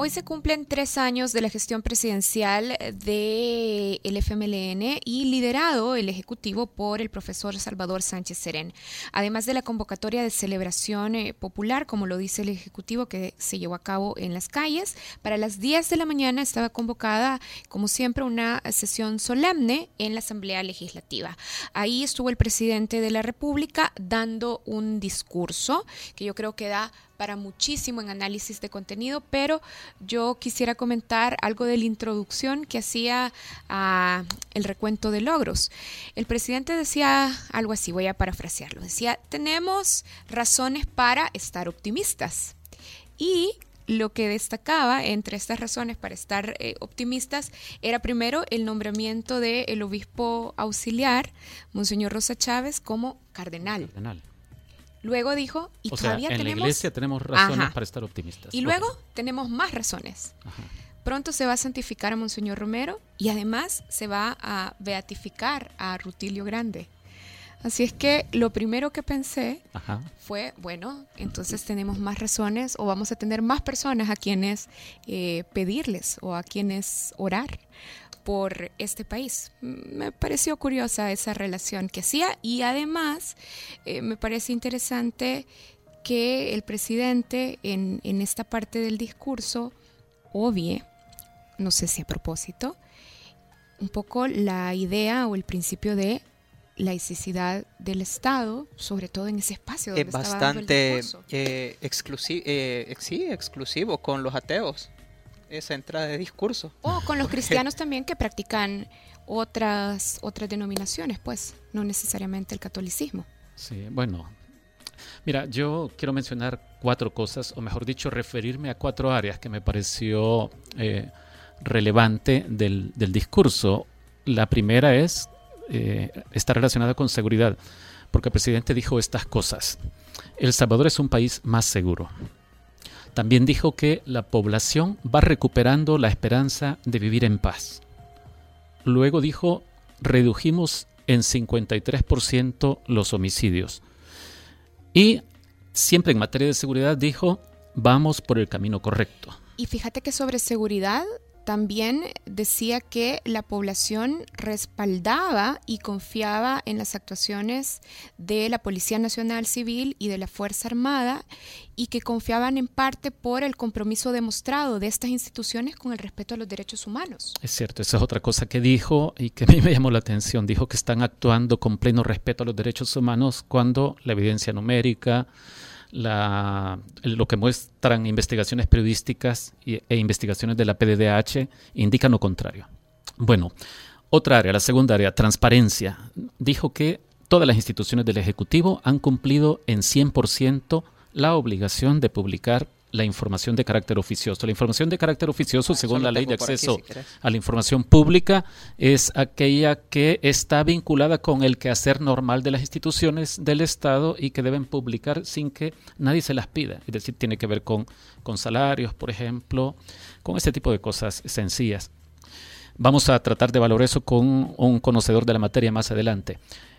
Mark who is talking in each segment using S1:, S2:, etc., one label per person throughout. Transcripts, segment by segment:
S1: Hoy se cumplen tres años de la gestión presidencial del el FMLN y liderado el Ejecutivo por el profesor Salvador Sánchez Serén. Además de la convocatoria de celebración eh, popular, como lo dice el Ejecutivo, que se llevó a cabo en las calles, para las 10 de la mañana estaba convocada, como siempre, una sesión solemne en la Asamblea Legislativa. Ahí estuvo el presidente de la República dando un discurso que yo creo que da para muchísimo en análisis de contenido, pero yo quisiera comentar algo de la introducción que hacía a el recuento de logros. El presidente decía algo así, voy a parafrasearlo, decía, tenemos razones para estar optimistas. Y lo que destacaba entre estas razones para estar eh, optimistas era primero el nombramiento del obispo auxiliar, Monseñor Rosa Chávez, como cardenal. cardenal. Luego dijo, y todavía
S2: en la iglesia tenemos razones para estar optimistas.
S1: Y luego tenemos más razones. Pronto se va a santificar a Monseñor Romero y además se va a beatificar a Rutilio Grande. Así es que lo primero que pensé fue, bueno, entonces tenemos más razones o vamos a tener más personas a quienes eh, pedirles o a quienes orar por este país. Me pareció curiosa esa relación que hacía y además eh, me parece interesante que el presidente en, en esta parte del discurso obvie, no sé si a propósito, un poco la idea o el principio de laicidad del Estado, sobre todo en ese espacio
S3: donde es bastante eh, exclusivo, eh, sí, exclusivo con los ateos esa entrada de discurso.
S1: O con los cristianos también que practican otras, otras denominaciones, pues, no necesariamente el catolicismo.
S2: Sí, bueno. Mira, yo quiero mencionar cuatro cosas, o mejor dicho, referirme a cuatro áreas que me pareció eh, relevante del, discurso. La primera es, eh, está relacionada con seguridad, porque el presidente dijo estas cosas. El Salvador es un país más seguro. También dijo que la población va recuperando la esperanza de vivir en paz. Luego dijo, redujimos en 53% los homicidios. Y siempre en materia de seguridad dijo, vamos por el camino correcto.
S1: Y fíjate que sobre seguridad también decía que la población respaldaba y confiaba en las actuaciones de la Policía Nacional Civil y de la Fuerza Armada y que confiaban en parte por el compromiso demostrado de estas instituciones con el respeto a los derechos humanos.
S2: Es cierto, esa es otra cosa que dijo y que a mí me llamó la atención. Dijo que están actuando con pleno respeto a los derechos humanos cuando la evidencia numérica, la, lo que muestran investigaciones periodísticas e investigaciones de la PDDH indican lo contrario. Bueno, otra área, la segunda área, transparencia. Dijo que todas las instituciones del Ejecutivo han cumplido en 100% la obligación de publicar la información de carácter oficioso. La información de carácter oficioso, ah, según la ley de acceso a la información pública, es aquella que está vinculada con el quehacer normal de las instituciones del Estado y que deben publicar sin que nadie se las pida. Es decir, tiene que ver con, con salarios, por ejemplo, con ese tipo de cosas sencillas. Vamos a tratar de valorar eso con un conocedor de la materia más adelante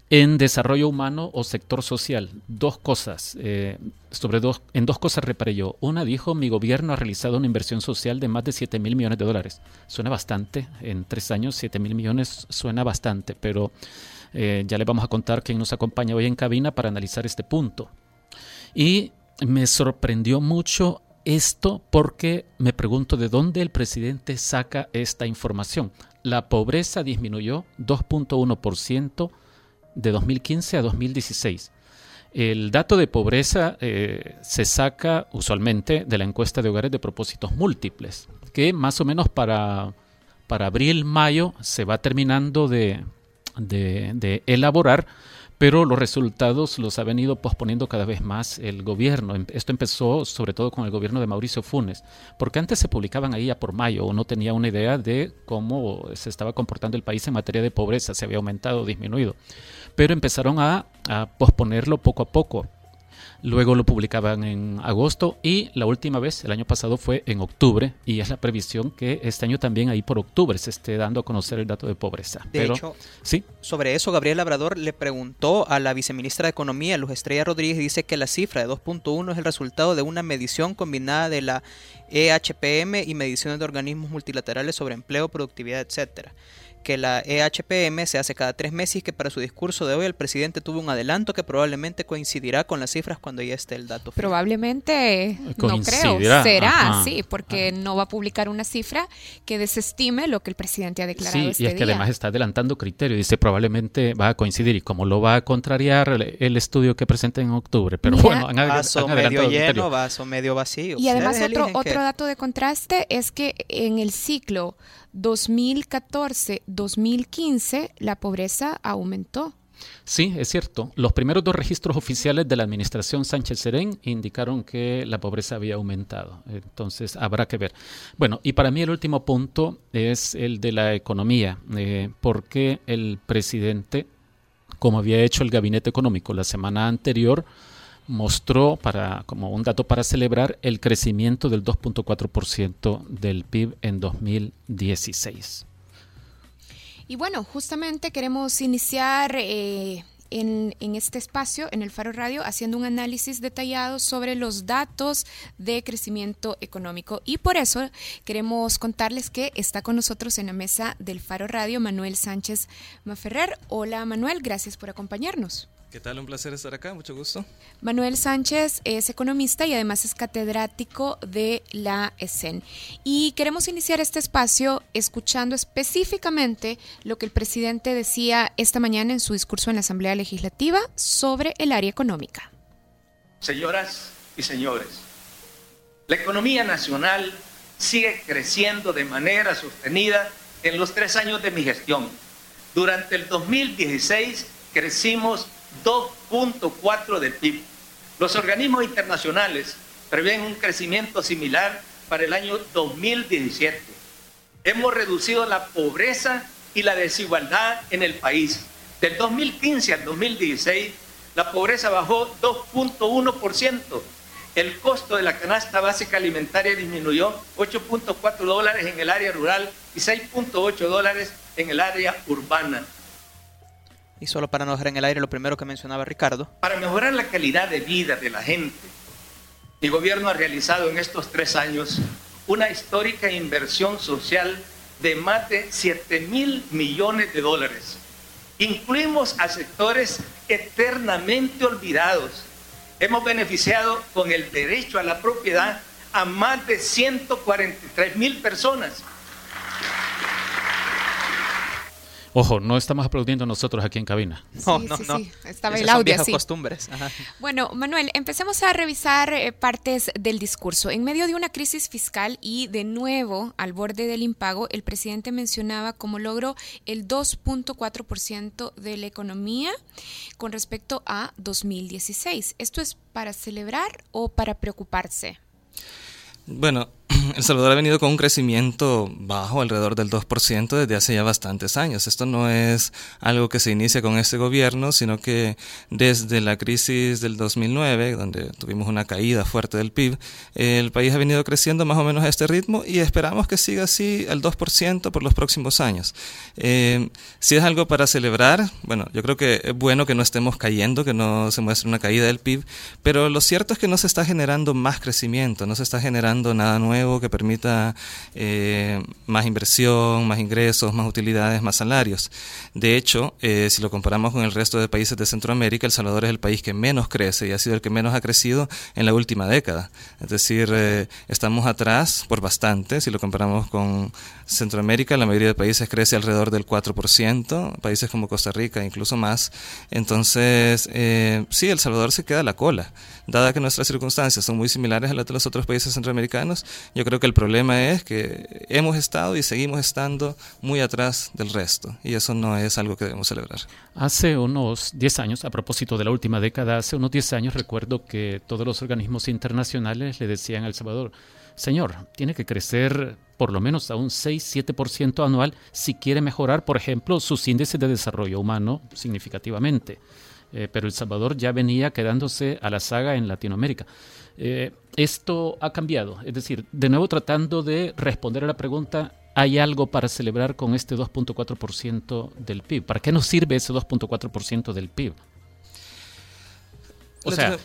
S2: en desarrollo humano o sector social. Dos cosas, eh, sobre dos, en dos cosas reparé yo. Una dijo, mi gobierno ha realizado una inversión social de más de 7 mil millones de dólares. Suena bastante, en tres años 7 mil millones suena bastante, pero eh, ya le vamos a contar quién nos acompaña hoy en cabina para analizar este punto. Y me sorprendió mucho esto porque me pregunto de dónde el presidente saca esta información. La pobreza disminuyó 2.1% de 2015 a 2016. El dato de pobreza eh, se saca usualmente de la encuesta de hogares de propósitos múltiples, que más o menos para, para abril-mayo se va terminando de, de elaborar pero los resultados los ha venido posponiendo cada vez más el gobierno. Em, esto empezó sobre todo con el gobierno de Mauricio Funes, porque antes se publicaban ahí ya por mayo, uno tenía una idea de cómo se estaba comportando el país en materia de pobreza, si había aumentado o disminuido, pero empezaron a, posponerlo poco a poco. Luego lo publicaban en agosto y la última vez, el año pasado, fue en octubre y es la previsión que este año también ahí por octubre se esté dando a conocer el dato de pobreza.
S3: De hecho, ¿sí? sobre eso Gabriel Labrador le preguntó a la viceministra de Economía, Luz Estrella Rodríguez, y dice que la cifra de 2.1 es el resultado de una medición combinada de la EHPM y mediciones de organismos multilaterales sobre empleo, productividad, etcétera que la EHPM se hace cada tres meses y que para su discurso de hoy el presidente tuvo un adelanto que probablemente coincidirá con las cifras cuando ya esté el dato.
S1: Probablemente, no creo, será, sí, porque no va a publicar una cifra que desestime lo que el presidente ha declarado. Sí,
S2: y es
S1: este
S2: que además está adelantando criterio, dice probablemente va a coincidir y como lo va a contrariar el, estudio que presenta en octubre, pero bueno,
S3: han, vaso medio lleno, vaso medio vacío.
S1: Y además otro, otro dato de contraste es que en el ciclo 2014-2015 la pobreza aumentó.
S2: Sí, es cierto. Los primeros dos registros oficiales de la administración Sánchez Serén indicaron que la pobreza había aumentado. Entonces, habrá que ver. Bueno, y para mí el último punto es el de la economía, eh, porque el presidente, como había hecho el gabinete económico la semana anterior, mostró para como un dato para celebrar el crecimiento del 2.4% del PIB en 2016.
S1: Y bueno, justamente queremos iniciar eh, en, en, este espacio, en el Faro Radio, haciendo un análisis detallado sobre los datos de crecimiento económico. Y por eso queremos contarles que está con nosotros en la mesa del Faro Radio Manuel Sánchez Maferrer. Hola Manuel, gracias por acompañarnos.
S4: ¿Qué tal? Un placer estar acá, mucho gusto.
S1: Manuel Sánchez es economista y además es catedrático de la ESEN. Y queremos iniciar este espacio escuchando específicamente lo que el presidente decía esta mañana en su discurso en la Asamblea Legislativa sobre el área económica.
S5: Señoras y señores, la economía nacional sigue creciendo de manera sostenida en los tres años de mi gestión. Durante el 2016 crecimos 2.4 del PIB. Los organismos internacionales prevén un crecimiento similar para el año 2017. Hemos reducido la pobreza y la desigualdad en el país. Del 2015 al 2016, la pobreza bajó 2.1%. El costo de la canasta básica alimentaria disminuyó 8.4 dólares en el área rural y 6.8 dólares en el área urbana.
S3: Y solo para no dejar en el aire lo primero que mencionaba Ricardo.
S5: Para mejorar la calidad de vida de la gente, mi gobierno ha realizado en estos tres años una histórica inversión social de más de 7 mil millones de dólares. Incluimos a sectores eternamente olvidados. Hemos beneficiado con el derecho a la propiedad a más de 143 mil personas
S2: Ojo, no estamos aplaudiendo nosotros aquí en cabina.
S1: No, no, no. Sí. Estaba el audio
S3: son costumbres.
S1: Bueno, Manuel, empecemos a revisar eh, partes del discurso. En medio de una crisis fiscal y de nuevo al borde del impago, el presidente mencionaba como logro el 2.4% de la economía con respecto a 2016. ¿Esto es para celebrar o para preocuparse?
S4: Bueno, El Salvador ha venido con un crecimiento bajo, alrededor del 2%, desde hace ya bastantes años. Esto no es algo que se inicia con este gobierno, sino que desde la crisis del 2009, donde tuvimos una caída fuerte del PIB, el país ha venido creciendo más o menos a este ritmo y esperamos que siga así al 2% por los próximos años. Eh, si es algo para celebrar, bueno, yo creo que es bueno que no estemos cayendo, que no se muestre una caída del PIB, pero lo cierto es que no se está generando más crecimiento, no se está generando nada nuevo que permita eh, más inversión, más ingresos, más utilidades, más salarios. De hecho, eh, si lo comparamos con el resto de países de Centroamérica, El Salvador es el país que menos crece y ha sido el que menos ha crecido en la última década. Es decir, eh, estamos atrás por bastante. Si lo comparamos con Centroamérica, la mayoría de países crece alrededor del 4%, países como Costa Rica incluso más. Entonces, sí, El Salvador se queda a la cola. Dada que nuestras circunstancias son muy similares a las de los otros países centroamericanos, yo creo que el problema es que hemos estado y seguimos estando muy atrás del resto y eso no es algo que debemos celebrar.
S2: Hace unos 10 años, a propósito de la última década, hace unos 10 años recuerdo que todos los organismos internacionales le decían a El Salvador, señor, tiene que crecer por lo menos a un 6-7% anual si quiere mejorar, por ejemplo, sus índices de desarrollo humano significativamente. eh, pero El Salvador ya venía quedándose a la saga en Latinoamérica. Eh, esto ha cambiado, es decir, de nuevo tratando de responder a la pregunta, ¿hay algo para celebrar con este 2.4% del PIB? ¿Para qué nos sirve ese 2.4% del PIB? O sea,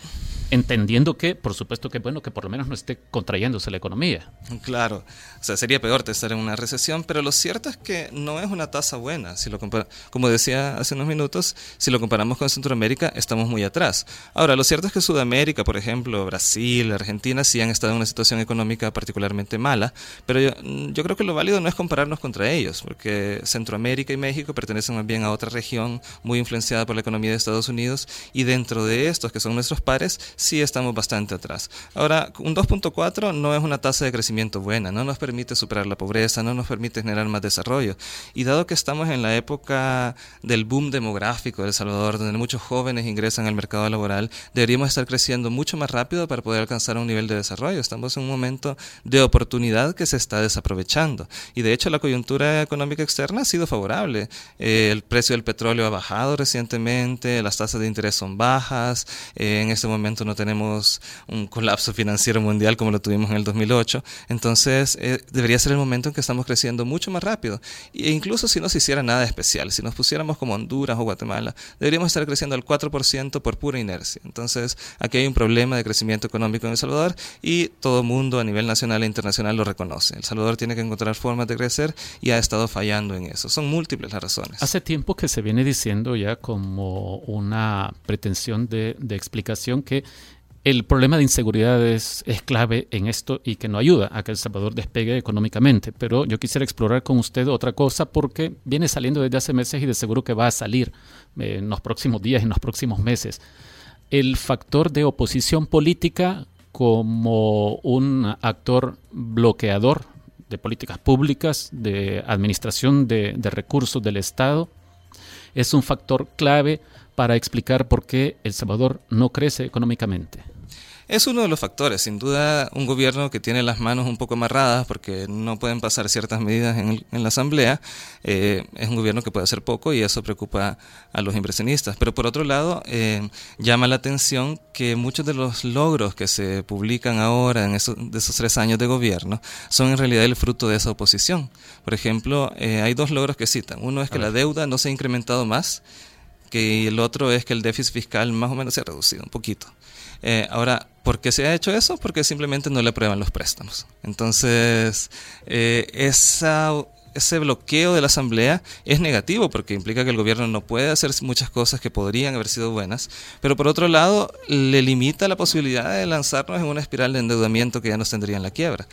S2: entendiendo que, por supuesto que bueno, que por lo menos no esté contrayéndose la economía.
S4: Claro, o sea, sería peor estar en una recesión, pero lo cierto es que no es una tasa buena. Si lo como decía hace unos minutos, si lo comparamos con Centroamérica, estamos muy atrás. Ahora, lo cierto es que Sudamérica, por ejemplo, Brasil, Argentina, sí han estado en una situación económica particularmente mala, pero yo, yo creo que lo válido no es compararnos contra ellos, porque Centroamérica y México pertenecen más bien a otra región muy influenciada por la economía de Estados Unidos, y dentro de estos, que son nuestros pares, sí estamos bastante atrás. Ahora, un 2.4 no es una tasa de crecimiento buena, no nos permite superar la pobreza, no nos permite generar más desarrollo. Y dado que estamos en la época del boom demográfico de El Salvador, donde muchos jóvenes ingresan al mercado laboral, deberíamos estar creciendo mucho más rápido para poder alcanzar un nivel de desarrollo. Estamos en un momento de oportunidad que se está desaprovechando. Y de hecho la coyuntura económica externa ha sido favorable. Eh, el precio del petróleo ha bajado recientemente, las tasas de interés son bajas, eh, en este momento no tenemos un colapso financiero mundial como lo tuvimos en el 2008. Entonces, eh, debería ser el momento en que estamos creciendo mucho más rápido. E incluso si no se hiciera nada especial, si nos pusiéramos como Honduras o Guatemala, deberíamos estar creciendo al 4% por pura inercia. Entonces, aquí hay un problema de crecimiento económico en El Salvador y todo mundo a nivel nacional e internacional lo reconoce. El Salvador tiene que encontrar formas de crecer y ha estado fallando en eso. Son múltiples las razones.
S2: Hace tiempo que se viene diciendo ya como una pretensión de explicación que el problema de inseguridad es, clave en esto y que no ayuda a que El Salvador despegue económicamente. Pero yo quisiera explorar con usted otra cosa porque viene saliendo desde hace meses y de seguro que va a salir eh, en los próximos días, en los próximos meses. El factor de oposición política como un actor bloqueador de políticas públicas, de administración de recursos del Estado, es un factor clave para explicar por qué El Salvador no crece económicamente.
S4: Es uno de los factores, sin duda un gobierno que tiene las manos un poco amarradas porque no pueden pasar ciertas medidas en, la Asamblea, eh, es un gobierno que puede hacer poco y eso preocupa a los inversionistas. Pero por otro lado, eh, llama la atención que muchos de los logros que se publican ahora en esos, de esos tres años de gobierno son en realidad el fruto de esa oposición. Por ejemplo, eh, hay dos logros que citan. Uno es que la deuda no se ha incrementado más, que el otro es que el déficit fiscal más o menos se ha reducido un poquito. Eh, ahora, ¿por qué se ha hecho eso? Porque simplemente no le aprueban los préstamos. Entonces, eh, ese bloqueo de la Asamblea es negativo porque implica que el gobierno no puede hacer muchas cosas que podrían haber sido buenas, pero por otro lado le limita la posibilidad de lanzarnos en una espiral de endeudamiento que ya nos tendría en la quiebra.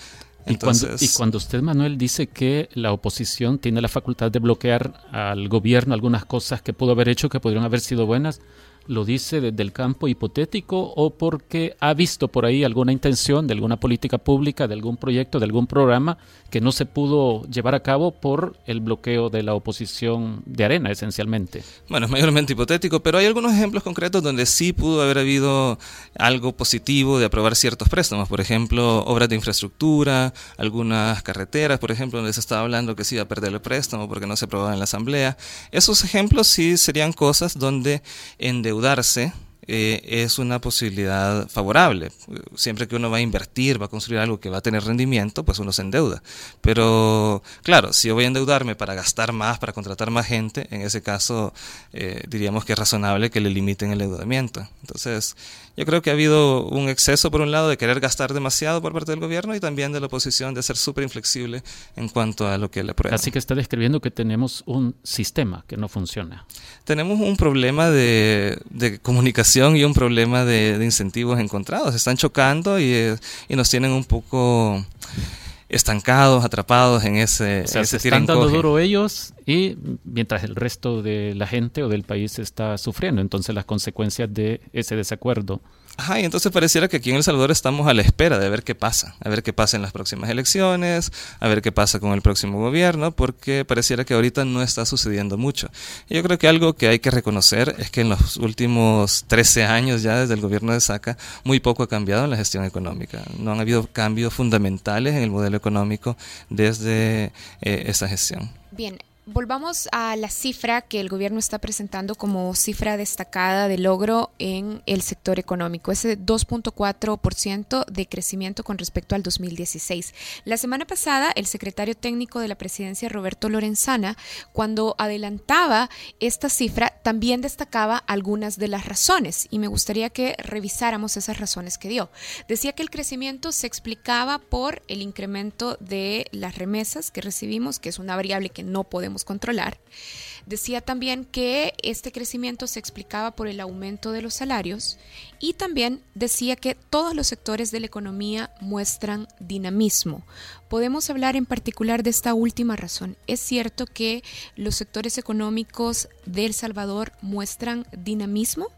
S2: y, cuando, y cuando usted, Manuel, dice que la oposición tiene la facultad de bloquear al gobierno algunas cosas que pudo haber hecho que podrían haber sido buenas, lo dice desde el campo hipotético o porque ha visto por ahí alguna intención de alguna política pública, de algún proyecto, de algún programa que no se pudo llevar a cabo por el bloqueo de la oposición de arena, esencialmente.
S4: Bueno, es mayormente hipotético, pero hay algunos ejemplos concretos donde sí pudo haber habido algo positivo de aprobar ciertos préstamos, por ejemplo, obras de infraestructura, algunas carreteras, por ejemplo, donde se estaba hablando que se iba a perder el préstamo porque no se aprobaba en la Asamblea. Esos ejemplos sí serían cosas donde endeudarse eh, es una posibilidad favorable. Siempre que uno va a invertir, va a construir algo que va a tener rendimiento, pues uno se endeuda. Pero claro, si yo voy a endeudarme para gastar más, para contratar más gente, en ese caso eh, diríamos que es razonable que le limiten el endeudamiento. Entonces, yo creo que ha habido un exceso, por un lado, de querer gastar demasiado por parte del gobierno y también de la oposición de ser súper inflexible en cuanto a lo que le aprueba.
S2: Así que está describiendo que tenemos un sistema que no funciona.
S4: Tenemos un problema de, de comunicación y un problema de, de incentivos encontrados. Están chocando y, eh, y nos tienen un poco estancados, atrapados en ese,
S2: o sea, se están dando duro ellos y mientras el resto de la gente o del país está sufriendo. Entonces las consecuencias de ese desacuerdo
S4: Ajá, y entonces pareciera que aquí en El Salvador estamos a la espera de ver qué pasa, a ver qué pasa en las próximas elecciones, a ver qué pasa con el próximo gobierno, porque pareciera que ahorita no está sucediendo mucho. Y yo creo que algo que hay que reconocer es que en los últimos 13 años ya desde el gobierno de Saca, muy poco ha cambiado en la gestión económica. No han habido cambios fundamentales en el modelo económico desde eh, esa gestión.
S1: Bien, Volvamos a la cifra que el gobierno está presentando como cifra destacada de logro en el sector económico, ese 2.4% de crecimiento con respecto al 2016. La semana pasada, el secretario técnico de la presidencia, Roberto Lorenzana, cuando adelantaba esta cifra, también destacaba algunas de las razones y me gustaría que revisáramos esas razones que dio. Decía que el crecimiento se explicaba por el incremento de las remesas que recibimos, que es una variable que no controlar. Decía también que este crecimiento se explicaba por el aumento de los salarios y también decía que todos los sectores de la economía muestran dinamismo. Podemos hablar en particular de esta última razón. Es cierto que los sectores económicos de El Salvador muestran dinamismo.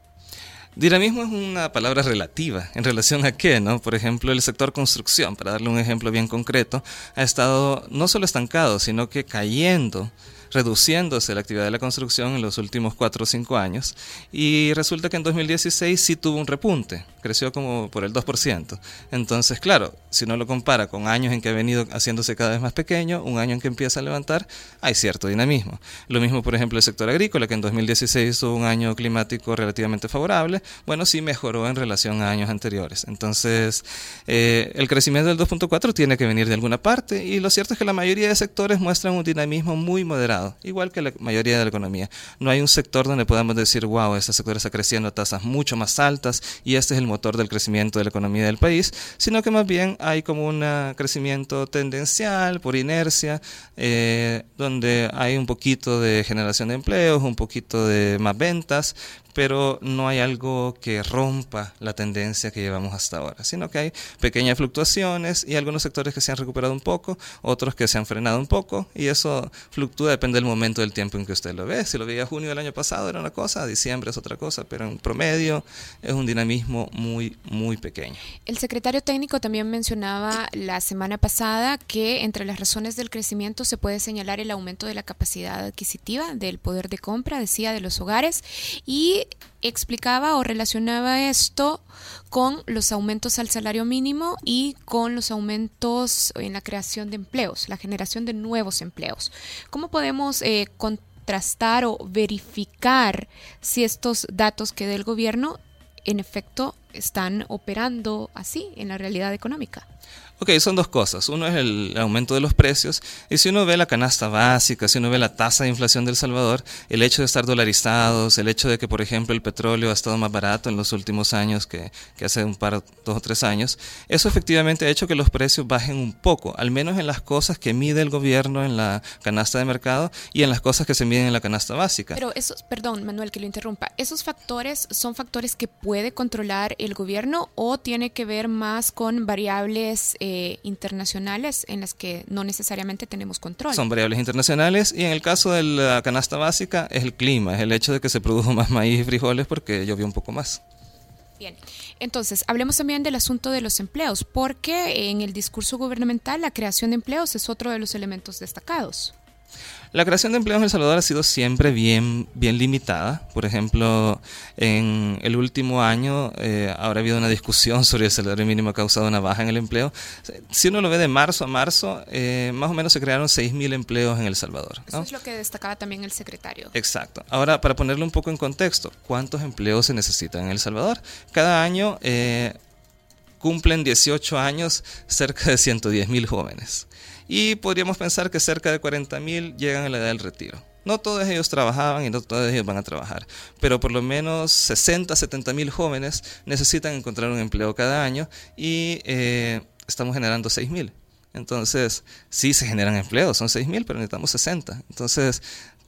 S4: Dinamismo es una palabra relativa. ¿En relación a qué? ¿no? Por ejemplo, el sector construcción, para darle un ejemplo bien concreto, ha estado no solo estancado, sino que cayendo reduciéndose la actividad de la construcción en los últimos 4 o 5 años y resulta que en 2016 sí tuvo un repunte, creció como por el 2%. Entonces, claro, si uno lo compara con años en que ha venido haciéndose cada vez más pequeño, un año en que empieza a levantar, hay cierto dinamismo. Lo mismo, por ejemplo, el sector agrícola, que en 2016 tuvo un año climático relativamente favorable, bueno, sí mejoró en relación a años anteriores. Entonces, eh, el crecimiento del 2.4 tiene que venir de alguna parte y lo cierto es que la mayoría de sectores muestran un dinamismo muy moderado igual que la mayoría de la economía. No hay un sector donde podamos decir, wow, este sector está creciendo a tasas mucho más altas y este es el motor del crecimiento de la economía del país, sino que más bien hay como un crecimiento tendencial por inercia, eh, donde hay un poquito de generación de empleos, un poquito de más ventas, pero no hay algo que rompa la tendencia que llevamos hasta ahora, sino que hay pequeñas fluctuaciones y algunos sectores que se han recuperado un poco, otros que se han frenado un poco, y eso fluctúa, depende del momento del tiempo en que usted lo ve. Si lo veía junio del año pasado era una cosa, diciembre es otra cosa, pero en promedio es un dinamismo muy, muy pequeño.
S1: El secretario técnico también mencionaba la semana pasada que entre las razones del crecimiento se puede señalar el aumento de la capacidad adquisitiva, del poder de compra, decía, de los hogares, y explicaba o relacionaba esto con los aumentos al salario mínimo y con los aumentos en la creación de empleos, la generación de nuevos empleos. ¿Cómo podemos eh, contrastar o verificar si estos datos que dé el gobierno en efecto están operando así en la realidad económica?
S4: Ok, son dos cosas. Uno es el aumento de los precios y si uno ve la canasta básica, si uno ve la tasa de inflación del Salvador, el hecho de estar dolarizados, el hecho de que, por ejemplo, el petróleo ha estado más barato en los últimos años que, que hace un par, dos o tres años, eso efectivamente ha hecho que los precios bajen un poco, al menos en las cosas que mide el gobierno en la canasta de mercado y en las cosas que se miden en la canasta básica.
S1: Pero esos, perdón, Manuel, que lo interrumpa, ¿esos factores son factores que puede controlar el gobierno o tiene que ver más con variables eh, internacionales en las que no necesariamente tenemos control.
S4: Son variables internacionales y en el caso de la canasta básica es el clima, es el hecho de que se produjo más maíz y frijoles porque llovió un poco más.
S1: Bien, entonces hablemos también del asunto de los empleos, porque en el discurso gubernamental la creación de empleos es otro de los elementos destacados.
S4: La creación de empleos en El Salvador ha sido siempre bien, bien limitada. Por ejemplo, en el último año eh, habrá habido una discusión sobre el salario mínimo ha causado una baja en el empleo. Si uno lo ve de marzo a marzo, eh, más o menos se crearon 6.000 empleos en El Salvador.
S1: Eso es lo que destacaba también el secretario.
S4: Exacto. Ahora, para ponerlo un poco en contexto, ¿cuántos empleos se necesitan en El Salvador? Cada año... Eh, cumplen 18 años cerca de 110.000 jóvenes y podríamos pensar que cerca de 40.000 llegan a la edad del retiro. No todos ellos trabajaban y no todos ellos van a trabajar, pero por lo menos 60, 70 mil jóvenes necesitan encontrar un empleo cada año y eh, estamos generando 6 mil. Entonces, sí se generan empleos, son 6 mil, pero necesitamos 60. Entonces,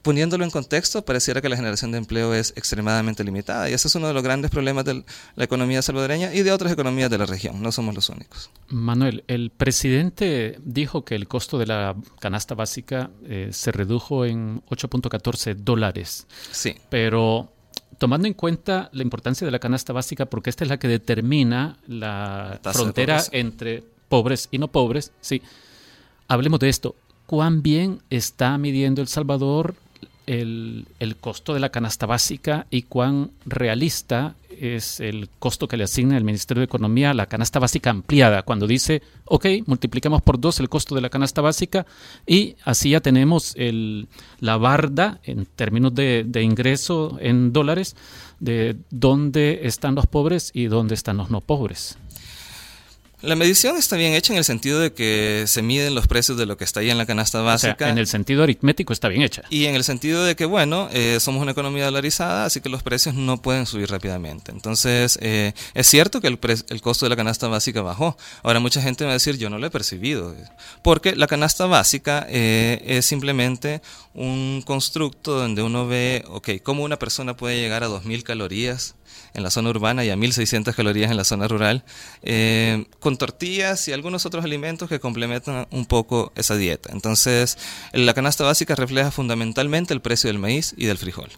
S4: poniéndolo en contexto, pareciera que la generación de empleo es extremadamente limitada y ese es uno de los grandes problemas de la economía salvadoreña y de otras economías de la región. No somos los únicos.
S2: Manuel, el presidente dijo que el costo de la canasta básica eh, se redujo en 8.14 dólares.
S4: Sí.
S2: Pero tomando en cuenta la importancia de la canasta básica, porque esta es la que determina la, frontera entre pobres y no pobres, sí. Hablemos de esto. ¿Cuán bien está midiendo El Salvador el, el, costo de la canasta básica y cuán realista es el costo que le asigna el Ministerio de Economía a la canasta básica ampliada, cuando dice, ok, multiplicamos por dos el costo de la canasta básica y así ya tenemos el, la barda en términos de, de ingreso en dólares de dónde están los pobres y dónde están los no pobres.
S4: La medición está bien hecha en el sentido de que se miden los precios de lo que está ahí en la canasta básica.
S2: en el sentido aritmético está bien hecha.
S4: Y en el sentido de que, bueno, eh, somos una economía dolarizada, así que los precios no pueden subir rápidamente. Entonces, eh, es cierto que el, el, costo de la canasta básica bajó. Ahora, mucha gente va a decir, yo no lo he percibido. Porque la canasta básica eh, es simplemente un constructo donde uno ve, ok, cómo una persona puede llegar a 2.000 calorías en la zona urbana y a 1.600 calorías en la zona rural, eh, con tortillas y algunos otros alimentos que complementan un poco esa dieta. Entonces, la canasta básica refleja fundamentalmente el precio del maíz y del frijol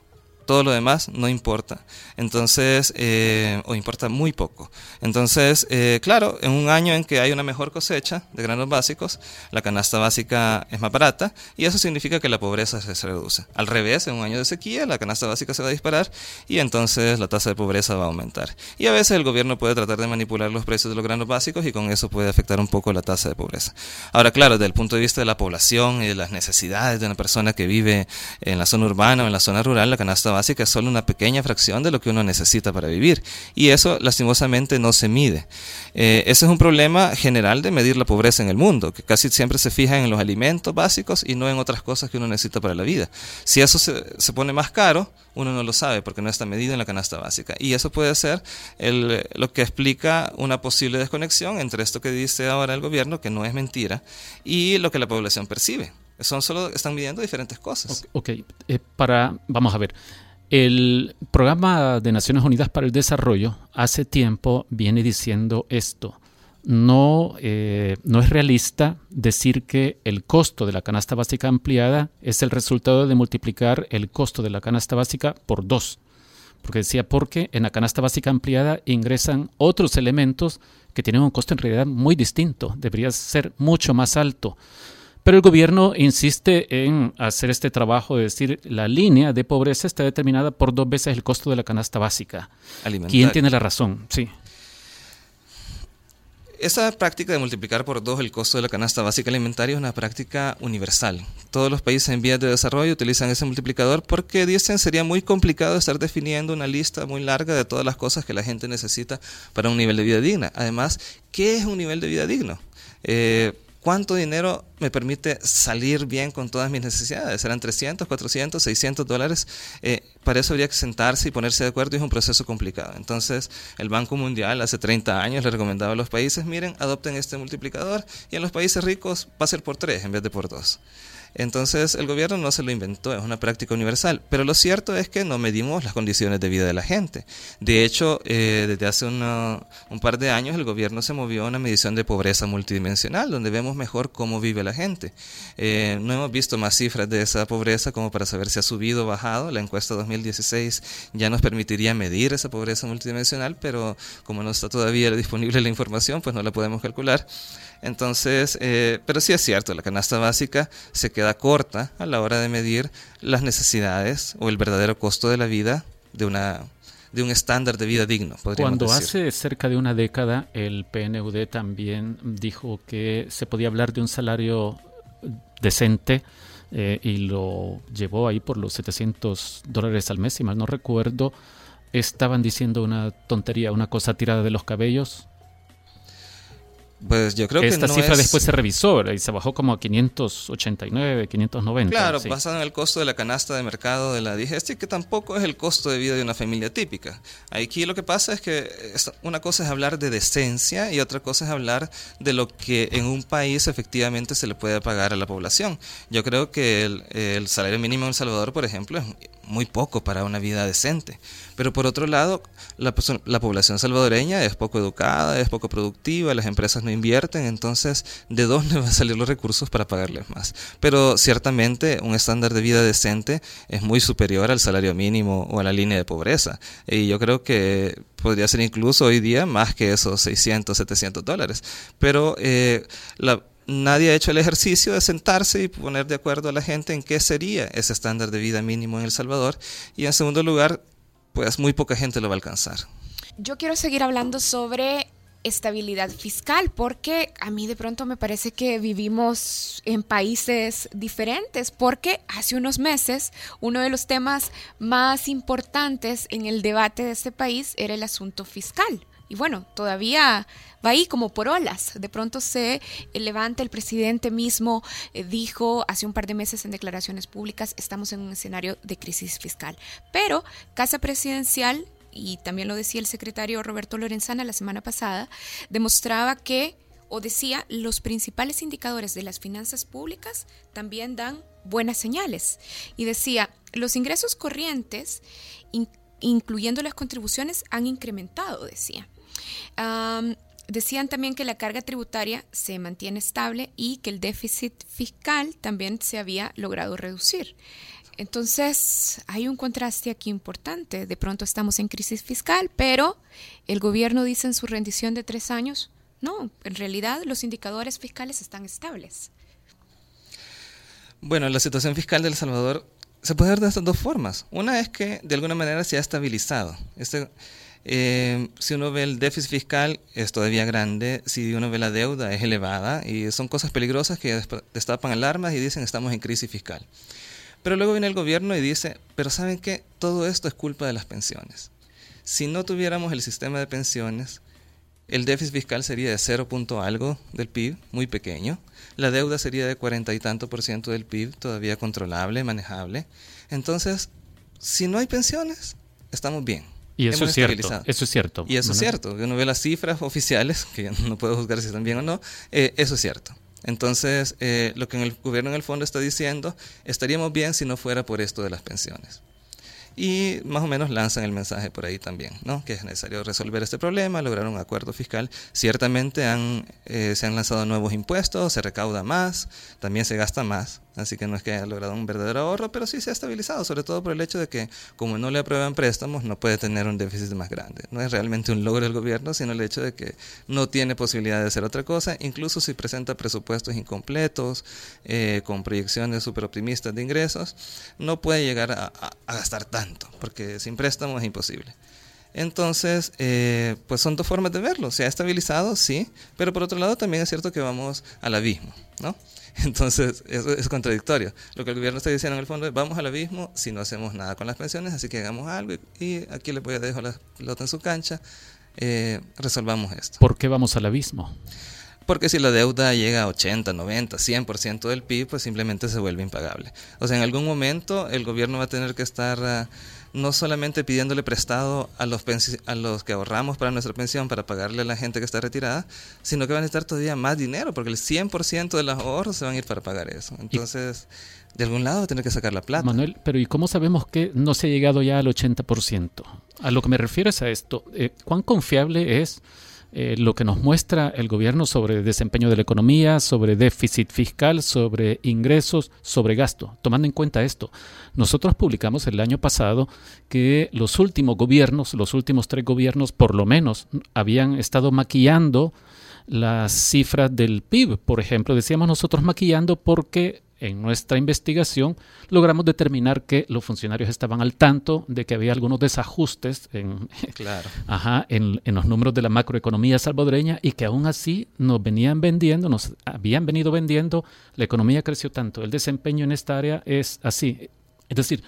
S4: todo lo demás no importa. Entonces, eh, o importa muy poco. Entonces, eh, claro, en un año en que hay una mejor cosecha de granos básicos, la canasta básica es más barata y eso significa que la pobreza se, reduce. Al revés, en un año de sequía, la canasta básica se va a disparar y entonces la tasa de pobreza va a aumentar. Y a veces el gobierno puede tratar de manipular los precios de los granos básicos y con eso puede afectar un poco la tasa de pobreza. Ahora, claro, desde el punto de vista de la población y de las necesidades de una persona que vive en la zona urbana o en la zona rural, la canasta básica es solo una pequeña fracción de lo que uno necesita para vivir. Y eso lastimosamente no se mide. Eh, ese es un problema general de medir la pobreza en el mundo, que casi siempre se fija en los alimentos básicos y no en otras cosas que uno necesita para la vida. Si eso se, se pone más caro, uno no lo sabe porque no está medido en la canasta básica. Y eso puede ser el, lo que explica una posible desconexión entre esto que dice ahora el gobierno, que no es mentira, y lo que la población percibe. Son solo, están midiendo diferentes cosas.
S2: Ok, eh, para, vamos a ver. El Programa de Naciones Unidas para el Desarrollo hace tiempo viene diciendo esto. No, eh, no es realista decir que el costo de la canasta básica ampliada es el resultado de multiplicar el costo de la canasta básica por dos. Porque decía, porque en la canasta básica ampliada ingresan otros elementos que tienen un costo en realidad muy distinto, debería ser mucho más alto. Pero el gobierno insiste en hacer este trabajo de decir la línea de pobreza está determinada por dos veces el costo de la canasta básica. ¿Quién tiene la razón? Sí.
S4: Esa práctica de multiplicar por dos el costo de la canasta básica alimentaria es una práctica universal. Todos los países en vías de desarrollo utilizan ese multiplicador porque dicen sería muy complicado estar definiendo una lista muy larga de todas las cosas que la gente necesita para un nivel de vida digna. Además, ¿qué es un nivel de vida digno? Eh, ¿Cuánto dinero me permite salir bien con todas mis necesidades? ¿Serán 300, 400, 600 dólares? Eh, para eso habría que sentarse y ponerse de acuerdo y es un proceso complicado. Entonces, el Banco Mundial hace 30 años le recomendaba a los países, miren, adopten este multiplicador y en los países ricos va a ser por 3 en vez de por 2. Entonces el gobierno no se lo inventó, es una práctica universal. Pero lo cierto es que no medimos las condiciones de vida de la gente. De hecho, eh, desde hace un par de años el gobierno se movió a una medición de pobreza multidimensional, donde vemos mejor cómo vive la gente. Eh, no hemos visto más cifras de esa pobreza como para saber si ha subido o bajado. La encuesta 2016 ya nos permitiría medir esa pobreza multidimensional, pero como no está todavía disponible la información, pues no la podemos calcular. Entonces, eh, pero sí es cierto, la canasta básica se queda corta a la hora de medir las necesidades o el verdadero costo de la vida de una de un estándar de vida digno.
S2: Cuando hace cerca de una década el PNUD también dijo que se podía hablar de un salario decente eh, y lo llevó ahí por los 700 dólares al mes, si mal no recuerdo, estaban diciendo una tontería, una cosa tirada de los cabellos.
S4: Pues yo creo
S2: Esta
S4: que
S2: cifra después se revisó y se bajó como a 589, 590.
S4: Claro, basado en el costo de la canasta de mercado de la digestia, que tampoco es el costo de vida de una familia típica. Aquí lo que pasa es que una cosa es hablar de decencia y otra cosa es hablar de lo que en un país efectivamente se le puede pagar a la población. Yo creo que el, el salario mínimo en El Salvador, por ejemplo, es muy poco para una vida decente. Pero por otro lado, la, la, población salvadoreña es poco educada, es poco productiva, las empresas no invierten, entonces, ¿de dónde van a salir los recursos para pagarles más? Pero ciertamente un estándar de vida decente es muy superior al salario mínimo o a la línea de pobreza. Y yo creo que podría ser incluso hoy día más que esos 600, 700 dólares. Pero eh, la nadie ha hecho el ejercicio de sentarse y poner de acuerdo a la gente en qué sería ese estándar de vida mínimo en El Salvador. Y en segundo lugar, pues muy poca gente lo va a alcanzar.
S1: Yo quiero seguir hablando sobre estabilidad fiscal, porque a mí de pronto me parece que vivimos en países diferentes, porque hace unos meses uno de los temas más importantes en el debate de este país era el asunto fiscal. Y bueno, todavía va ahí como por olas. De pronto se levanta el presidente mismo, eh, dijo hace un par de meses en declaraciones públicas, estamos en un escenario de crisis fiscal. Pero Casa Presidencial y también lo decía el secretario Roberto Lorenzana la semana pasada, demostraba que, o decía, los principales indicadores de las finanzas públicas también dan buenas señales. Y decía, los ingresos corrientes, incluyendo las contribuciones, han incrementado, decía. Decían también que la carga tributaria se mantiene estable y que el déficit fiscal también se había logrado reducir. Entonces, hay un contraste aquí importante. De pronto estamos en crisis fiscal, pero el gobierno dice en su rendición de tres años, no, en realidad los indicadores fiscales están estables.
S4: Bueno, la situación fiscal de El Salvador se puede ver de estas dos formas. Una es que de alguna manera se ha estabilizado. Este, eh, si uno ve el déficit fiscal es todavía grande, si uno ve la deuda es elevada y son cosas peligrosas que destapan alarmas y dicen estamos en crisis fiscal. Pero luego viene el gobierno y dice, pero ¿saben qué? Todo esto es culpa de las pensiones. Si no tuviéramos el sistema de pensiones, el déficit fiscal sería de cero punto algo del PIB, muy pequeño. La deuda sería de cuarenta y tanto por ciento del PIB, todavía controlable, manejable. Entonces, si no hay pensiones, estamos bien.
S2: Y eso es cierto. Eso es cierto.
S4: Y eso es cierto. Uno ve las cifras oficiales, que no puedo juzgar si están bien o no, eh, eso es cierto. Entonces, eh, lo que el gobierno en el fondo está diciendo, estaríamos bien si no fuera por esto de las pensiones y más o menos lanzan el mensaje por ahí también, ¿no? que es necesario resolver este problema, lograr un acuerdo fiscal. Ciertamente han, eh, se han lanzado nuevos impuestos, se recauda más, también se gasta más, así que no es que haya logrado un verdadero ahorro, pero sí se ha estabilizado, sobre todo por el hecho de que como no le aprueban préstamos, no puede tener un déficit más grande. No es realmente un logro del gobierno, sino el hecho de que no tiene posibilidad de hacer otra cosa, incluso si presenta presupuestos incompletos, eh, con proyecciones súper optimistas de ingresos, no puede llegar a, a gastar tanto porque sin préstamo es imposible. Entonces, eh, pues son dos formas de verlo. Se ha estabilizado, sí, pero por otro lado también es cierto que vamos al abismo, ¿no? Entonces, eso es contradictorio. Lo que el gobierno está diciendo en el fondo es, vamos al abismo si no hacemos nada con las pensiones, así que hagamos algo y, aquí les voy a dejar la pelota en su cancha, eh, resolvamos esto.
S2: ¿Por qué vamos al abismo?
S4: Porque si la deuda llega a 80, 90, 100% del PIB, pues simplemente se vuelve impagable. O sea, en algún momento el gobierno va a tener que estar ah, no solamente pidiéndole prestado a los, a los que ahorramos para nuestra pensión para pagarle a la gente que está retirada, sino que va a necesitar todavía más dinero, porque el 100% de los ahorros se van a ir para pagar eso. Entonces, de algún lado va a tener que sacar la plata.
S2: Manuel, pero ¿y cómo sabemos que no se ha llegado ya al 80%? A lo que me refiero es a esto. Eh, ¿Cuán confiable es eh, lo que nos muestra el gobierno sobre desempeño de la economía, sobre déficit fiscal, sobre ingresos, sobre gasto. Tomando en cuenta esto, nosotros publicamos el año pasado que los últimos gobiernos, los últimos tres gobiernos por lo menos, habían estado maquillando las cifras del PIB, por ejemplo. Decíamos nosotros maquillando porque en nuestra investigación logramos determinar que los funcionarios estaban al tanto de que había algunos desajustes en, ajá, en, en, los números de la macroeconomía salvadoreña y que aún así nos venían vendiendo, nos habían venido vendiendo, la economía creció tanto, el desempeño en esta área es así. Es decir,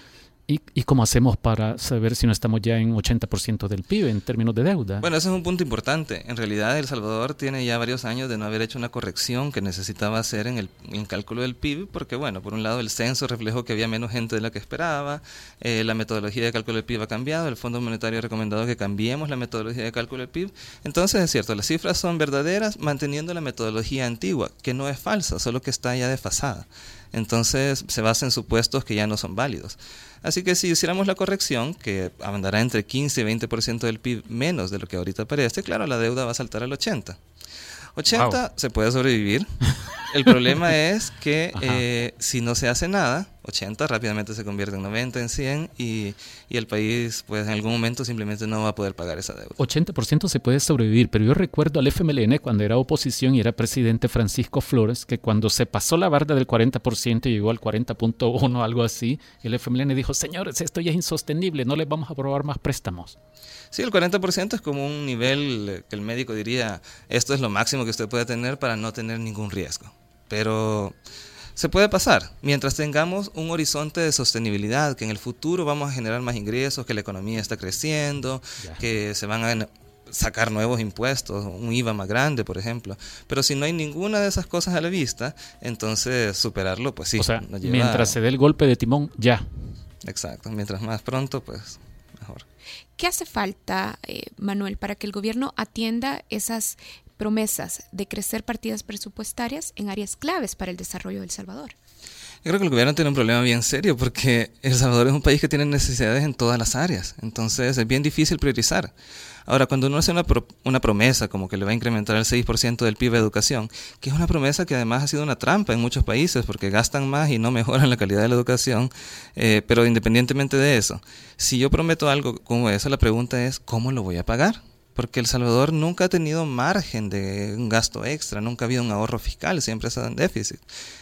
S2: ¿Y, cómo hacemos para saber si no estamos ya en 80% del PIB en términos de deuda?
S4: Bueno, ese es un punto importante. En realidad, El Salvador tiene ya varios años de no haber hecho una corrección que necesitaba hacer en el, cálculo del PIB, porque, bueno, por un lado, el censo reflejó que había menos gente de la que esperaba, eh, la metodología de cálculo del PIB ha cambiado, el Fondo Monetario ha recomendado que cambiemos la metodología de cálculo del PIB. Entonces, es cierto, las cifras son verdaderas manteniendo la metodología antigua, que no es falsa, solo que está ya desfasada. Entonces, se basa en supuestos que ya no son válidos. Así que si hiciéramos la corrección, que andará entre 15 y 20% del PIB menos de lo que ahorita parece, claro, la deuda va a saltar al 80. 80 se puede sobrevivir. el problema es que eh, si no se hace nada, 80 rápidamente se convierte en 90, en 100 y, y, el país pues en algún momento simplemente no va a poder pagar esa deuda.
S2: 80% se puede sobrevivir, pero yo recuerdo al FMLN cuando era oposición y era presidente Francisco Flores que cuando se pasó la barda del 40% y llegó al 40.1 algo así, el FMLN dijo, señores, esto ya es insostenible, no les vamos a aprobar más préstamos.
S4: Sí, el 40% es como un nivel que el médico diría, esto es lo máximo que usted puede tener para no tener ningún riesgo. Pero se puede pasar mientras tengamos un horizonte de sostenibilidad, que en el futuro vamos a generar más ingresos, que la economía está creciendo, que se van a sacar nuevos impuestos, un IVA más grande, por ejemplo. Pero si no hay ninguna de esas cosas a la vista, entonces superarlo, pues sí.
S2: O sea, mientras se dé el golpe de timón, ya.
S4: Exacto, mientras más pronto, pues.
S1: ¿Qué hace falta, eh, Manuel, para que el gobierno atienda esas promesas de crecer partidas presupuestarias en áreas claves para el desarrollo de Salvador?
S4: Yo creo que el gobierno tiene un problema bien serio porque El Salvador es un país que tiene necesidades en todas las áreas. Entonces es bien difícil priorizar. Ahora, cuando uno hace una, una promesa como que le va a incrementar el 6% del PIB de educación, que es una promesa que además ha sido una trampa en muchos países porque gastan más y no mejoran la calidad de la educación, eh, pero independientemente de eso, si yo prometo algo como eso, la pregunta es, ¿cómo lo voy a pagar? Porque El Salvador nunca ha tenido margen de un gasto extra, nunca ha habido un ahorro fiscal, siempre ha estado en déficit.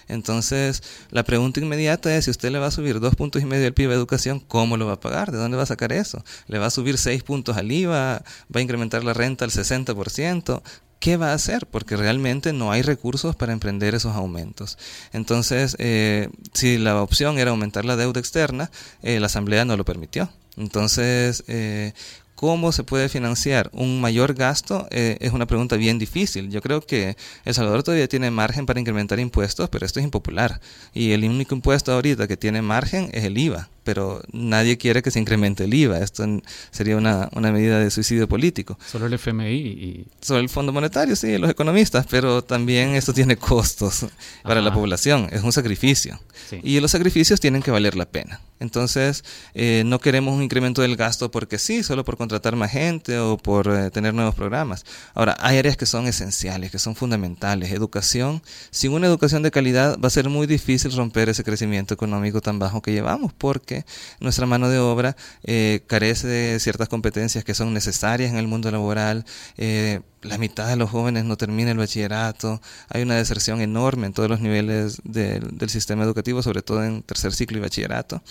S4: Entonces, la pregunta inmediata es, si usted le va a subir dos puntos y medio al PIB de educación, ¿cómo lo va a pagar? ¿De dónde va a sacar eso? ¿Le va a subir seis puntos al IVA? ¿Va a incrementar la renta al 60%? ¿qué va a hacer? Porque realmente no hay recursos para emprender esos aumentos. Entonces, eh, si la opción era aumentar la deuda externa, eh, la Asamblea no lo permitió. Entonces, eh, cómo se puede financiar un mayor gasto eh, es una pregunta bien difícil. Yo creo que El Salvador todavía tiene margen para incrementar impuestos, pero esto es impopular. Y el único impuesto ahorita que tiene margen es el IVA pero nadie quiere que se incremente el IVA. Esto sería una, una medida de suicidio político.
S2: Solo el FMI y...
S4: Solo el Fondo Monetario, sí, los economistas, pero también esto tiene costos para la población, es un sacrificio. Y los sacrificios tienen que valer la pena. Entonces, eh, no queremos un incremento del gasto porque sí, solo por contratar más gente o por eh, tener nuevos programas. Ahora, hay áreas que son esenciales, que son fundamentales. Educación, sin una educación de calidad va a ser muy difícil romper ese crecimiento económico tan bajo que llevamos porque nuestra mano de obra eh, carece de ciertas competencias que son necesarias en el mundo laboral. Eh, la mitad de los jóvenes no termina el bachillerato. Hay una deserción enorme en todos los niveles del sistema educativo, sobre todo en tercer ciclo y bachillerato.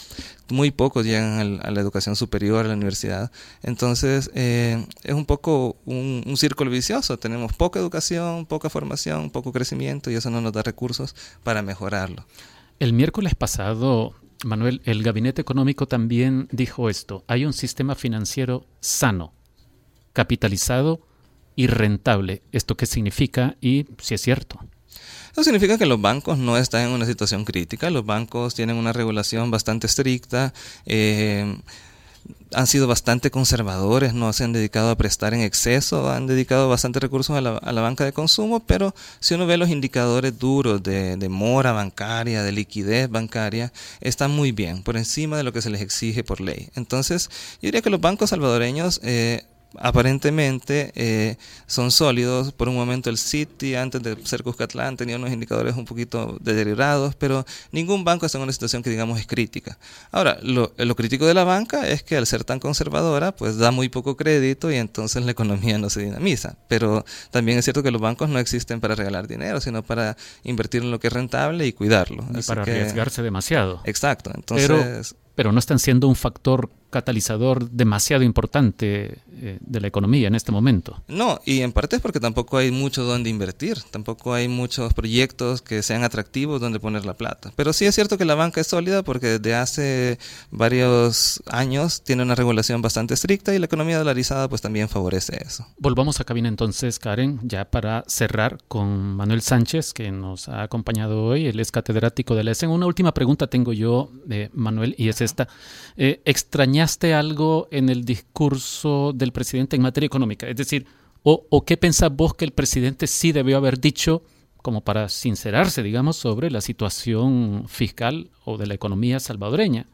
S4: Muy pocos llegan a la educación superior, a la universidad. Entonces, eh, es un poco un, un círculo vicioso. Tenemos poca educación, poca formación, poco crecimiento y eso no nos da recursos para mejorarlo.
S2: El miércoles pasado Manuel, el Gabinete Económico también dijo esto. Hay un sistema financiero sano, capitalizado y rentable. ¿Esto qué significa y si es cierto?
S4: Eso significa que los bancos no están en una situación crítica. Los bancos tienen una regulación bastante estricta. Eh, han sido bastante conservadores, no se han dedicado a prestar en exceso, han dedicado bastante recursos a la, banca de consumo, pero si uno ve los indicadores duros de, de, mora bancaria, de liquidez bancaria, están muy bien, por encima de lo que se les exige por ley. Entonces, yo diría que los bancos salvadoreños eh, aparentemente eh, son sólidos. Por un momento el City, antes de ser Cuscatlán, tenía unos indicadores un poquito deteriorados, pero ningún banco está en una situación que digamos es crítica. Ahora, lo, lo, crítico de la banca es que al ser tan conservadora, pues da muy poco crédito y entonces la economía no se dinamiza. Pero también es cierto que los bancos no existen para regalar dinero, sino para invertir en lo que es rentable y cuidarlo.
S2: Y para arriesgarse demasiado.
S4: Exacto. Entonces
S2: pero no están siendo un factor catalizador demasiado importante eh, de la economía en este momento.
S4: No, y en parte es porque tampoco hay mucho donde invertir, tampoco hay muchos proyectos que sean atractivos donde poner la plata. Pero sí es cierto que la banca es sólida porque desde hace varios años tiene una regulación bastante estricta y la economía dolarizada pues también favorece eso.
S2: Volvamos a cabina entonces, Karen, ya para cerrar con Manuel Sánchez, que nos ha acompañado hoy, él es catedrático de la ESEN. Una última pregunta tengo yo, de Manuel, y es esta. Eh, ¿Extrañaste algo en el discurso del presidente en materia económica? Es decir, ¿o, qué pensás vos que el presidente sí debió haber dicho como para sincerarse, digamos, sobre la situación fiscal o de la economía salvadoreña?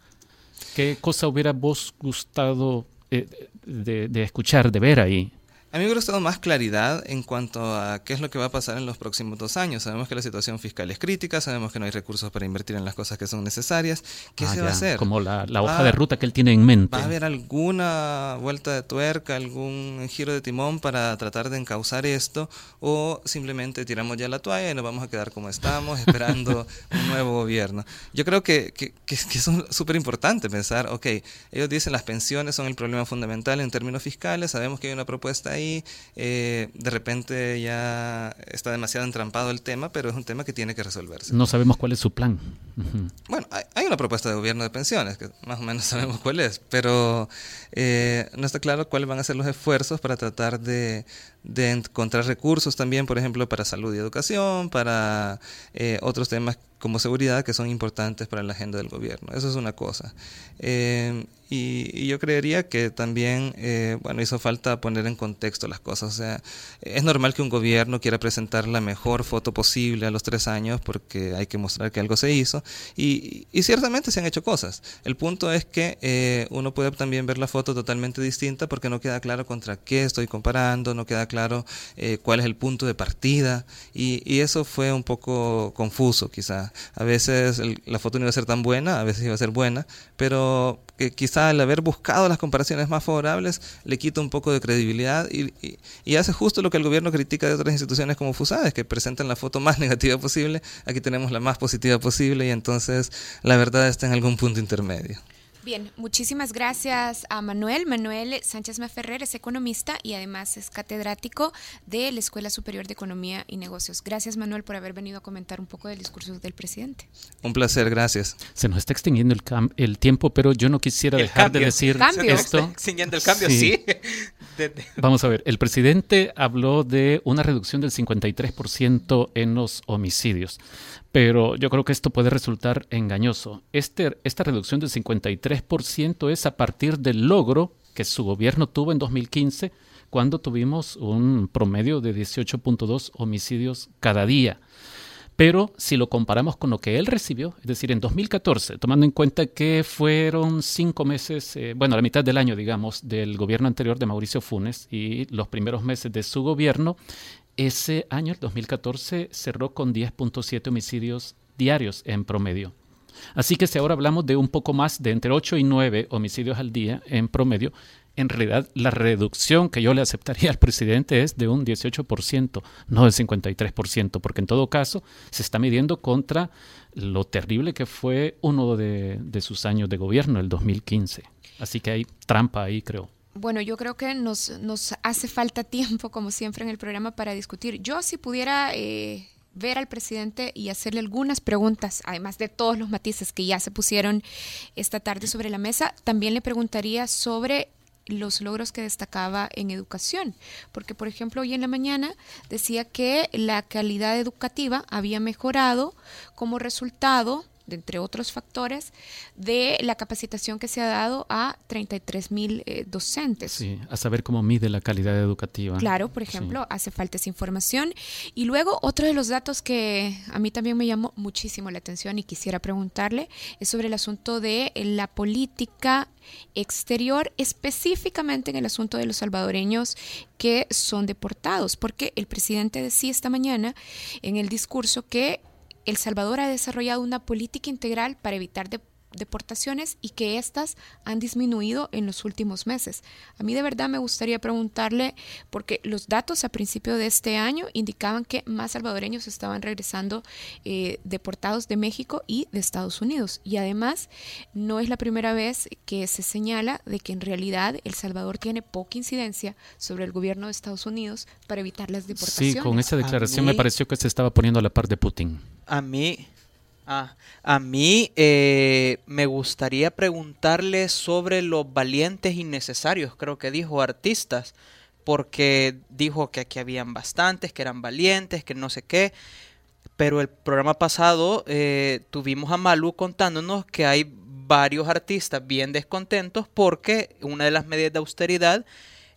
S2: ¿Qué cosa hubiera vos gustado eh, de, escuchar, de ver ahí?
S4: A mí me hubiera gustado más claridad en cuanto a qué es lo que va a pasar en los próximos dos años. Sabemos que la situación fiscal es crítica, sabemos que no hay recursos para invertir en las cosas que son necesarias. ¿Qué
S2: Ah,
S4: se va a
S2: ya,
S4: hacer?
S2: Como la, la hoja de ruta que él tiene en mente.
S4: ¿Va a haber alguna vuelta de tuerca, algún giro de timón para tratar de encauzar esto? ¿O simplemente tiramos ya la toalla y nos vamos a quedar como estamos, esperando un nuevo gobierno? Yo creo que, que, que, que es súper importante pensar, ok, ellos dicen las pensiones son el problema fundamental en términos fiscales, sabemos que hay una propuesta ahí, eh, de repente ya está demasiado entrampado el tema, pero es un tema que tiene que resolverse.
S2: No sabemos cuál es su plan.
S4: Bueno, hay, hay una propuesta de gobierno de pensiones, que más o menos sabemos cuál es, pero eh, no está claro cuáles van a ser los esfuerzos para tratar de, de encontrar recursos también, por ejemplo, para salud y educación, para eh, otros temas como seguridad que son importantes para la agenda del gobierno. Eso es una cosa. Eh, y, yo creería que también, eh, bueno, hizo falta poner en contexto las cosas. O sea, es normal que un gobierno quiera presentar la mejor foto posible a los tres años porque hay que mostrar que algo se hizo. Y, y ciertamente se han hecho cosas. El punto es que eh, uno puede también ver la foto totalmente distinta porque no queda claro contra qué estoy comparando, no queda claro eh, cuál es el punto de partida. Y, y eso fue un poco confuso, quizá. A veces el, la foto no iba a ser tan buena, a veces iba a ser buena, pero que quizá al haber buscado las comparaciones más favorables le quita un poco de credibilidad y, hace justo lo que el gobierno critica de otras instituciones como FUSADES, que presentan la foto más negativa posible, aquí tenemos la más positiva posible y entonces la verdad está en algún punto intermedio.
S1: Bien, muchísimas gracias a Manuel. Manuel Sánchez Maferrer es economista y además es catedrático de la Escuela Superior de Economía y Negocios. Gracias, Manuel, por haber venido a comentar un poco del discurso del presidente.
S4: Un placer, gracias.
S2: Se nos está extinguiendo el, el tiempo, pero yo no quisiera
S3: el
S2: dejar
S3: cambio.
S2: de decir
S1: ¿Cambio?
S2: esto.
S3: Se extinguiendo el cambio, sí. sí.
S2: De, de... Vamos a ver, el presidente habló de una reducción del 53% en los homicidios pero yo creo que esto puede resultar engañoso. Este, esta reducción del 53% es a partir del logro que su gobierno tuvo en 2015, cuando tuvimos un promedio de 18.2 homicidios cada día. Pero si lo comparamos con lo que él recibió, es decir, en 2014, tomando en cuenta que fueron cinco meses, eh, bueno, la mitad del año, digamos, del gobierno anterior de Mauricio Funes y los primeros meses de su gobierno, ese año, el 2014, cerró con 10.7 homicidios diarios en promedio. Así que si ahora hablamos de un poco más de entre 8 y 9 homicidios al día en promedio, en realidad la reducción que yo le aceptaría al presidente es de un 18%, no del 53%, porque en todo caso se está midiendo contra lo terrible que fue uno de, de sus años de gobierno, el 2015. Así que hay trampa ahí, creo.
S1: Bueno, yo creo que nos, nos hace falta tiempo, como siempre en el programa, para discutir. Yo si pudiera eh, ver al presidente y hacerle algunas preguntas, además de todos los matices que ya se pusieron esta tarde sobre la mesa, también le preguntaría sobre los logros que destacaba en educación, porque por ejemplo hoy en la mañana decía que la calidad educativa había mejorado como resultado entre otros factores, de la capacitación que se ha dado a 33 mil eh, docentes.
S2: Sí, a saber cómo mide la calidad educativa.
S1: Claro, por ejemplo, sí. hace falta esa información. Y luego otro de los datos que a mí también me llamó muchísimo la atención y quisiera preguntarle es sobre el asunto de la política exterior, específicamente en el asunto de los salvadoreños que son deportados, porque el presidente decía esta mañana en el discurso que el Salvador ha desarrollado una política integral para evitar de, deportaciones y que éstas han disminuido en los últimos meses. A mí de verdad me gustaría preguntarle, porque los datos a principio de este año indicaban que más salvadoreños estaban regresando eh, deportados de México y de Estados Unidos. Y además, no es la primera vez que se señala de que en realidad El Salvador tiene poca incidencia sobre el gobierno de Estados Unidos para evitar las deportaciones.
S2: Sí, con esa declaración me pareció que se estaba poniendo a la par de Putin.
S3: A mí, A mí eh, me gustaría preguntarle sobre los valientes innecesarios, creo que dijo artistas, porque dijo que aquí habían bastantes, que eran valientes, que no sé qué, pero el programa pasado eh, tuvimos a Malu contándonos que hay varios artistas bien descontentos porque una de las medidas de austeridad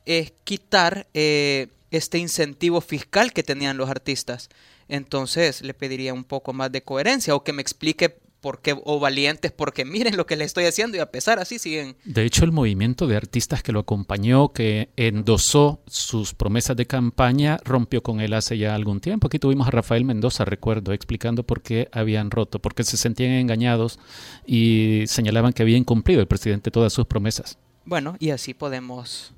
S3: es quitar eh, este incentivo fiscal que tenían los artistas. Entonces le pediría un poco más de coherencia o que me explique porque, o valientes porque miren lo que les estoy haciendo y a pesar así siguen.
S2: De hecho, el movimiento de artistas que lo acompañó, que endosó sus promesas de campaña, rompió con él hace ya algún tiempo. Aquí tuvimos a Rafael Mendoza, recuerdo, explicando por qué habían roto, porque se sentían engañados y señalaban que había incumplido el presidente todas sus promesas.
S3: Bueno, y así podemos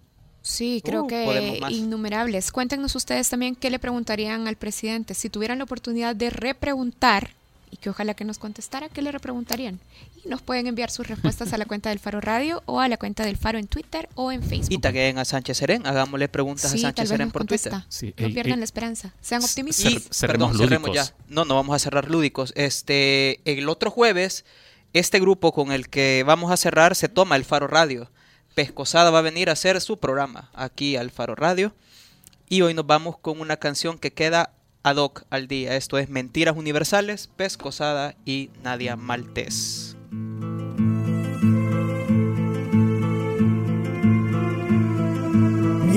S1: Sí, creo uh, que innumerables. Cuéntenos ustedes también qué le preguntarían al presidente. Si tuvieran la oportunidad de repreguntar, y que ojalá que nos contestara, ¿qué le repreguntarían? Y nos pueden enviar sus respuestas a la cuenta del Faro Radio o a la cuenta del Faro en Twitter o en Facebook.
S3: Y taguen a Sánchez Serén, hagámosle preguntas a Sánchez Serén por Twitter.
S1: no pierdan la esperanza, sean optimistas.
S3: Y, cerremos ya. No, no vamos a cerrar lúdicos. Este, el otro jueves, este grupo con el que vamos a cerrar se toma el Faro Radio. Pescosada va a venir a hacer su programa aquí al Faro Radio. Y hoy nos vamos con una canción que queda ad hoc al día. Esto es Mentiras Universales, Pescosada y Nadia Maltés.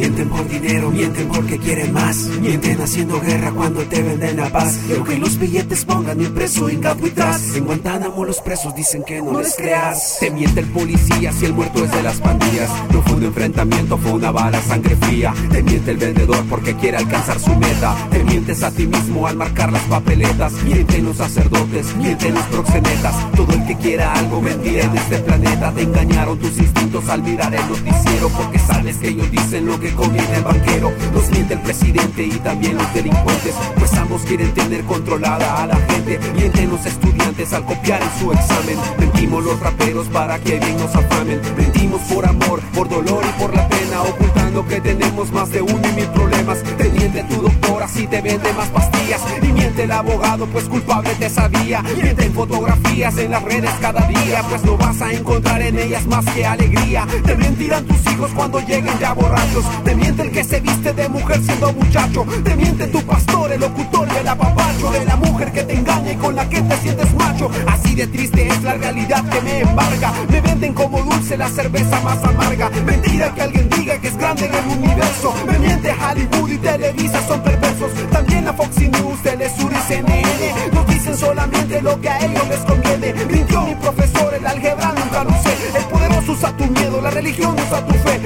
S6: Mienten por dinero, mienten porque quieren más. Mienten haciendo guerra cuando te venden la paz. Quiero que los billetes pongan mi preso en Capuitas. En Guantánamo los presos dicen que no, les creas. Te miente el policía si el muerto es de las pandillas. No fue un enfrentamiento, fue una bala, sangre fría. Te miente el vendedor porque quiere alcanzar su meta. Te mientes a ti mismo al marcar las papeletas. Mienten los sacerdotes, mienten los proxenetas. Todo el que quiera algo mentir en este planeta. Te engañaron tus instintos al mirar el noticiero porque sabes que ellos dicen lo que conviene el banquero, nos miente el presidente y también los delincuentes, pues ambos quieren tener controlada a la gente. Mienten los estudiantes al copiar en su examen. Mentimos los raperos para que bien nos afamen. Mentimos por amor, por dolor y por la pena, ocultando que tenemos más de uno y mil problemas. Te miente tu doctor, así te vende más pastillas. Y miente el abogado, pues culpable te sabía. Mienten fotografías en las redes cada día, pues no vas a encontrar en ellas más que alegría. Te mentirán tus hijos cuando lleguen ya borrachos. Te miente el que se viste de mujer siendo muchacho. Te miente tu pastor, el locutor y el apapacho de la mujer que te engaña y con la que te sientes macho. Así de triste es la realidad que me embarga. Me venden como dulce la cerveza más amarga. Mentira que alguien diga que es grande en el universo. Me miente Hollywood y Televisa son perversos. También la Fox News, Telesur y CNN. Nos dicen solamente lo que a ellos les conviene. Mintió mi profesor, el álgebra nunca lo sé. El poderoso usa tu miedo, la religión usa tu fe.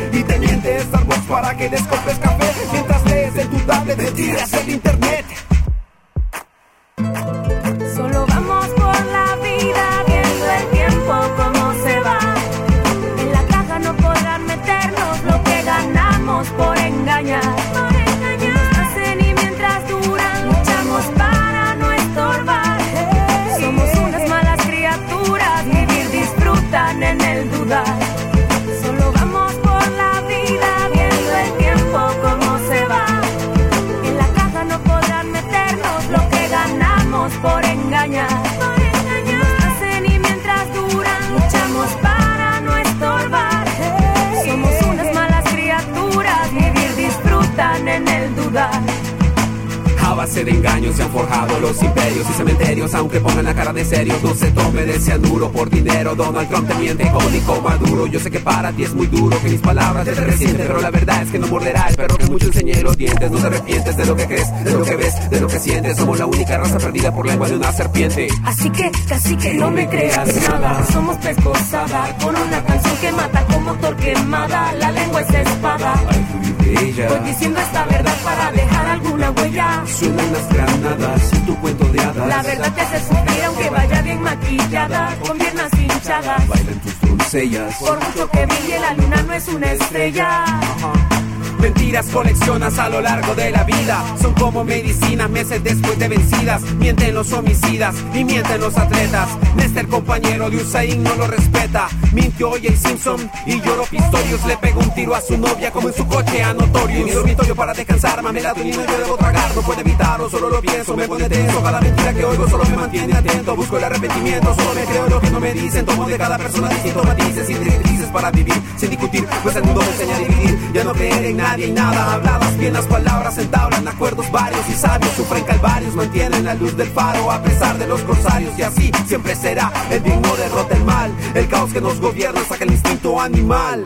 S6: Para que les base de engaños se han forjado los imperios y cementerios Aunque pongan la cara de serios, no se tome de cianuro por dinero Donald Trump te miente cónico maduro. Yo sé que para ti es muy duro, que mis palabras te resienten Pero la verdad es que no morderá, espero que mucho enseñé los dientes. No te arrepientes de lo que crees, de lo que ves, de lo que sientes. Somos la única raza perdida por lengua de una serpiente.
S7: Así que, casi que no me creas nada. Somos pescosada, con una canción que mata con motor quemada. La lengua es espada. Voy diciendo esta verdad para dejar alguna huella
S6: las granadas en tu cuento de hadas.
S7: La verdad te hace sufrir aunque vaya bien maquillada, con piernas hinchadas.
S6: Bailan tus doncellas.
S7: Por mucho que brille la luna no es una estrella.
S6: Mentiras coleccionas a lo largo de la vida. Son como medicinas meses después de vencidas. Mienten los homicidas y mienten los atletas. Néstor, compañero de Usain, no lo respeta. Mintió J. Simpson y lloró Pistorius. Le pegó un tiro a su novia como en su coche a Notorious. Mi dormitorio para descansar, mamelatonina yo debo tragar. No puedo evitarlo, solo lo pienso, me pone tenso. Cada mentira que oigo solo me mantiene atento. Busco el arrepentimiento, solo me creo lo que no me dicen. Tomo de cada persona distintos matices y directrices para vivir sin discutir. Pues el mundo me enseña a dividir, ya no creer en nada y nada. Habladas bien las palabras entablan acuerdos varios y sabios. Sufren calvarios mantienen la luz del faro a pesar de los corsarios. Y así siempre será el bien derrota el mal. El caos que nos gobierna saca el instinto animal.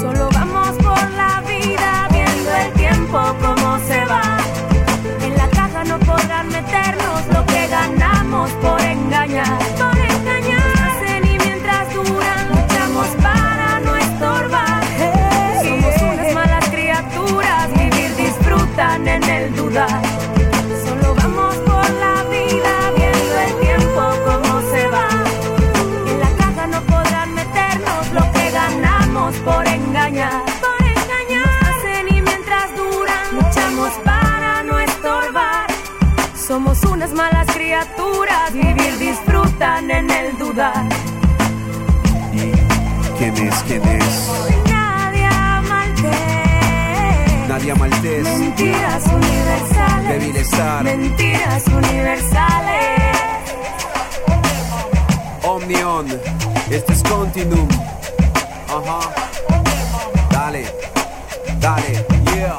S7: Solo vamos por la vida viendo el tiempo como se va. En la caja no podrán meternos lo que ganamos por engañar dudar.
S6: ¿Quién es? ¿Quién es?
S7: Nadia Maltés.
S6: Nadia Maltés.
S7: Mentiras universales.
S6: De bienestar.
S7: Mentiras universales.
S6: Omnion. Este es Continuum. Ajá. Dale. Dale. Yeah.